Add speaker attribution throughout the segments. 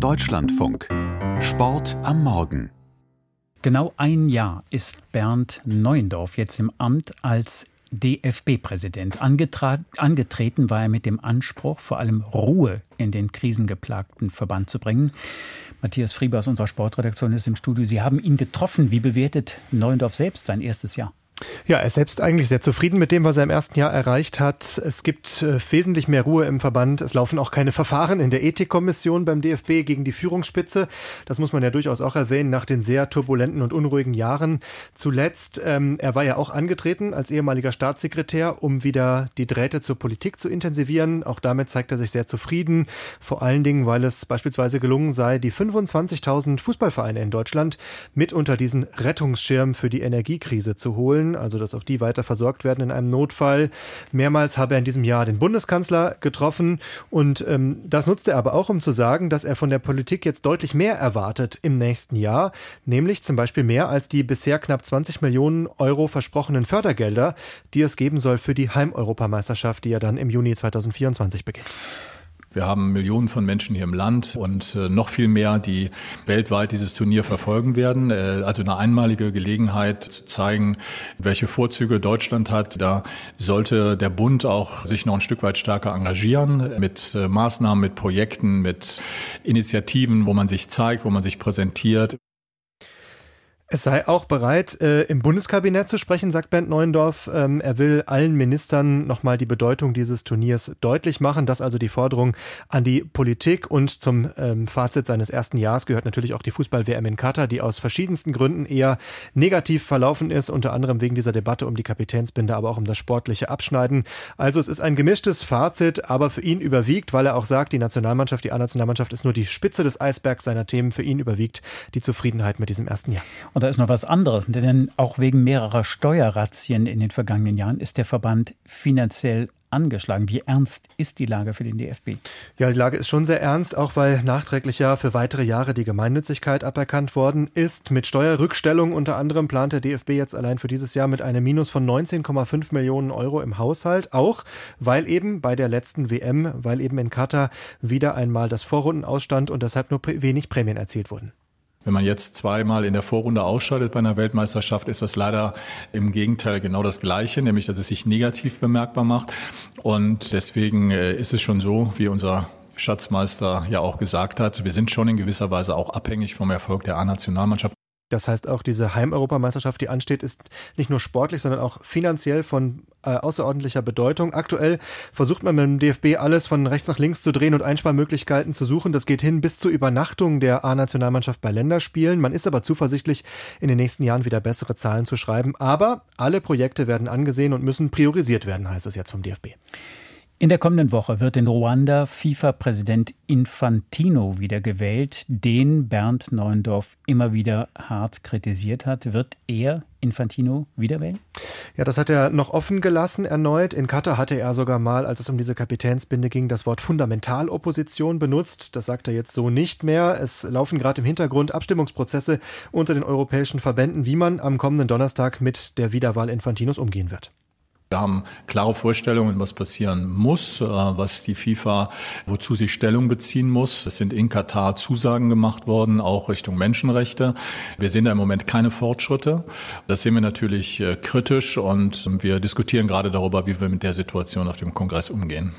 Speaker 1: Deutschlandfunk. Sport am Morgen.
Speaker 2: Genau ein Jahr ist Bernd Neuendorf jetzt im Amt als DFB-Präsident. Angetreten war er mit dem Anspruch, vor allem Ruhe in den krisengeplagten Verband zu bringen. Matthias Frieber aus unserer Sportredaktion ist im Studio. Sie haben ihn getroffen. Wie bewertet Neuendorf selbst sein erstes Jahr?
Speaker 3: Ja, er ist selbst eigentlich sehr zufrieden mit dem, was er im ersten Jahr erreicht hat. Es gibt äh, wesentlich mehr Ruhe im Verband. Es laufen auch keine Verfahren in der Ethikkommission beim DFB gegen die Führungsspitze. Das muss man ja durchaus auch erwähnen nach den sehr turbulenten und unruhigen Jahren. Zuletzt, ähm, er war ja auch angetreten als ehemaliger Staatssekretär, um wieder die Drähte zur Politik zu intensivieren. Auch damit zeigt er sich sehr zufrieden. Vor allen Dingen, weil es beispielsweise gelungen sei, die 25.000 Fußballvereine in Deutschland mit unter diesen Rettungsschirm für die Energiekrise zu holen also dass auch die weiter versorgt werden in einem Notfall. Mehrmals habe er in diesem Jahr den Bundeskanzler getroffen und ähm, das nutzt er aber auch, um zu sagen, dass er von der Politik jetzt deutlich mehr erwartet im nächsten Jahr, nämlich zum Beispiel mehr als die bisher knapp 20 Millionen Euro versprochenen Fördergelder, die es geben soll für die Heimeuropameisterschaft, die ja dann im Juni 2024 beginnt.
Speaker 4: Wir haben Millionen von Menschen hier im Land und äh, noch viel mehr, die weltweit dieses Turnier verfolgen werden. Äh, also eine einmalige Gelegenheit zu zeigen, welche Vorzüge Deutschland hat. Da sollte der Bund auch sich noch ein Stück weit stärker engagieren mit äh, Maßnahmen, mit Projekten, mit Initiativen, wo man sich zeigt, wo man sich präsentiert.
Speaker 3: Es sei auch bereit, äh, im Bundeskabinett zu sprechen, sagt Bernd Neuendorf. Ähm, er will allen Ministern nochmal die Bedeutung dieses Turniers deutlich machen. Das also die Forderung an die Politik. Und zum ähm, Fazit seines ersten Jahres gehört natürlich auch die Fußball-WM in Katar, die aus verschiedensten Gründen eher negativ verlaufen ist, unter anderem wegen dieser Debatte um die Kapitänsbinde, aber auch um das sportliche Abschneiden. Also es ist ein gemischtes Fazit, aber für ihn überwiegt, weil er auch sagt, die Nationalmannschaft, die A-Nationalmannschaft ist nur die Spitze des Eisbergs seiner Themen. Für ihn überwiegt die Zufriedenheit mit diesem ersten Jahr.
Speaker 2: Da ist noch was anderes, denn auch wegen mehrerer Steuerrazzien in den vergangenen Jahren ist der Verband finanziell angeschlagen. Wie ernst ist die Lage für den DFB?
Speaker 3: Ja, die Lage ist schon sehr ernst, auch weil nachträglich ja für weitere Jahre die Gemeinnützigkeit aberkannt worden ist. Mit Steuerrückstellung unter anderem plant der DFB jetzt allein für dieses Jahr mit einem Minus von 19,5 Millionen Euro im Haushalt. Auch weil eben bei der letzten WM, weil eben in Katar wieder einmal das Vorrunden ausstand und deshalb nur wenig Prämien erzielt wurden.
Speaker 4: Wenn man jetzt zweimal in der Vorrunde ausscheidet bei einer Weltmeisterschaft, ist das leider im Gegenteil genau das Gleiche, nämlich dass es sich negativ bemerkbar macht. Und deswegen äh, ist es schon so, wie unser Schatzmeister ja auch gesagt hat, wir sind schon in gewisser Weise auch abhängig vom Erfolg der A-Nationalmannschaft.
Speaker 3: Das heißt, auch diese Heimeuropameisterschaft, die ansteht, ist nicht nur sportlich, sondern auch finanziell von äh, außerordentlicher Bedeutung. Aktuell versucht man mit dem DFB alles von rechts nach links zu drehen und Einsparmöglichkeiten zu suchen. Das geht hin bis zur Übernachtung der A-Nationalmannschaft bei Länderspielen. Man ist aber zuversichtlich, in den nächsten Jahren wieder bessere Zahlen zu schreiben. Aber alle Projekte werden angesehen und müssen priorisiert werden, heißt es jetzt vom DFB.
Speaker 2: In der kommenden Woche wird in Ruanda FIFA-Präsident Infantino wiedergewählt, den Bernd Neuendorf immer wieder hart kritisiert hat. Wird er Infantino wiederwählen?
Speaker 3: Ja, das hat er noch offen gelassen erneut. In Katar hatte er sogar mal, als es um diese Kapitänsbinde ging, das Wort Fundamentalopposition benutzt. Das sagt er jetzt so nicht mehr. Es laufen gerade im Hintergrund Abstimmungsprozesse unter den europäischen Verbänden, wie man am kommenden Donnerstag mit der Wiederwahl Infantinos umgehen wird.
Speaker 4: Wir haben klare Vorstellungen, was passieren muss, äh, was die FIFA, wozu sie Stellung beziehen muss. Es sind in Katar Zusagen gemacht worden, auch Richtung Menschenrechte. Wir sehen da im Moment keine Fortschritte. Das sehen wir natürlich äh, kritisch und wir diskutieren gerade darüber, wie wir mit der Situation auf dem Kongress umgehen.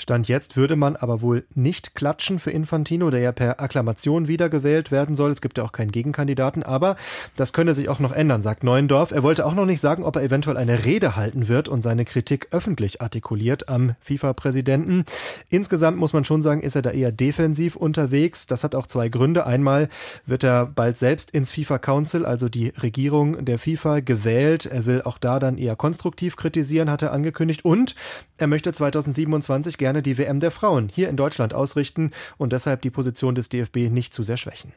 Speaker 3: Stand jetzt würde man aber wohl nicht klatschen für Infantino, der ja per Akklamation wiedergewählt werden soll. Es gibt ja auch keinen Gegenkandidaten, aber das könne sich auch noch ändern, sagt Neuendorf. Er wollte auch noch nicht sagen, ob er eventuell eine Rede halten wird und seine Kritik öffentlich artikuliert am FIFA-Präsidenten. Insgesamt muss man schon sagen, ist er da eher defensiv unterwegs. Das hat auch zwei Gründe. Einmal wird er bald selbst ins FIFA Council, also die Regierung der FIFA, gewählt. Er will auch da dann eher konstruktiv kritisieren, hat er angekündigt. Und er möchte 2027 gerne gerne die WM der Frauen hier in Deutschland ausrichten und deshalb die Position des DFB nicht zu sehr schwächen.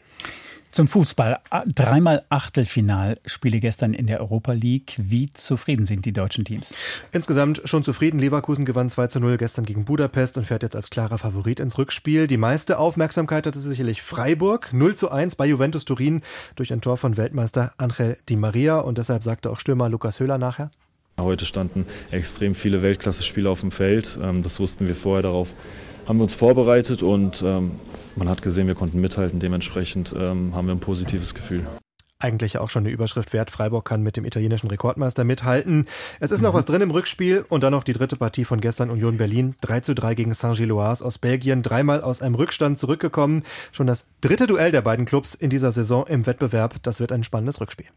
Speaker 2: Zum Fußball. Dreimal Achtelfinalspiele gestern in der Europa League. Wie zufrieden sind die deutschen Teams?
Speaker 3: Insgesamt schon zufrieden. Leverkusen gewann 2 zu 0 gestern gegen Budapest und fährt jetzt als klarer Favorit ins Rückspiel. Die meiste Aufmerksamkeit hatte sicherlich Freiburg. 0 zu 1 bei Juventus Turin durch ein Tor von Weltmeister Angel Di Maria. Und deshalb sagte auch Stürmer Lukas Höhler nachher.
Speaker 5: Heute standen extrem viele Weltklasse-Spieler auf dem Feld. Ähm, das wussten wir vorher. Darauf haben wir uns vorbereitet und ähm, Man hat gesehen, wir konnten mithalten. Dementsprechend ähm, haben wir ein positives Gefühl
Speaker 3: eigentlich auch schon eine Überschrift wert. Freiburg kann mit dem italienischen Rekordmeister mithalten. Es ist noch mhm. was drin im Rückspiel und dann noch die dritte Partie von gestern Union Berlin. 3 zu 3 gegen Saint-Gilloise aus Belgien. Dreimal aus einem Rückstand zurückgekommen. Schon das dritte Duell der beiden Clubs in dieser Saison im Wettbewerb. Das wird ein spannendes Rückspiel.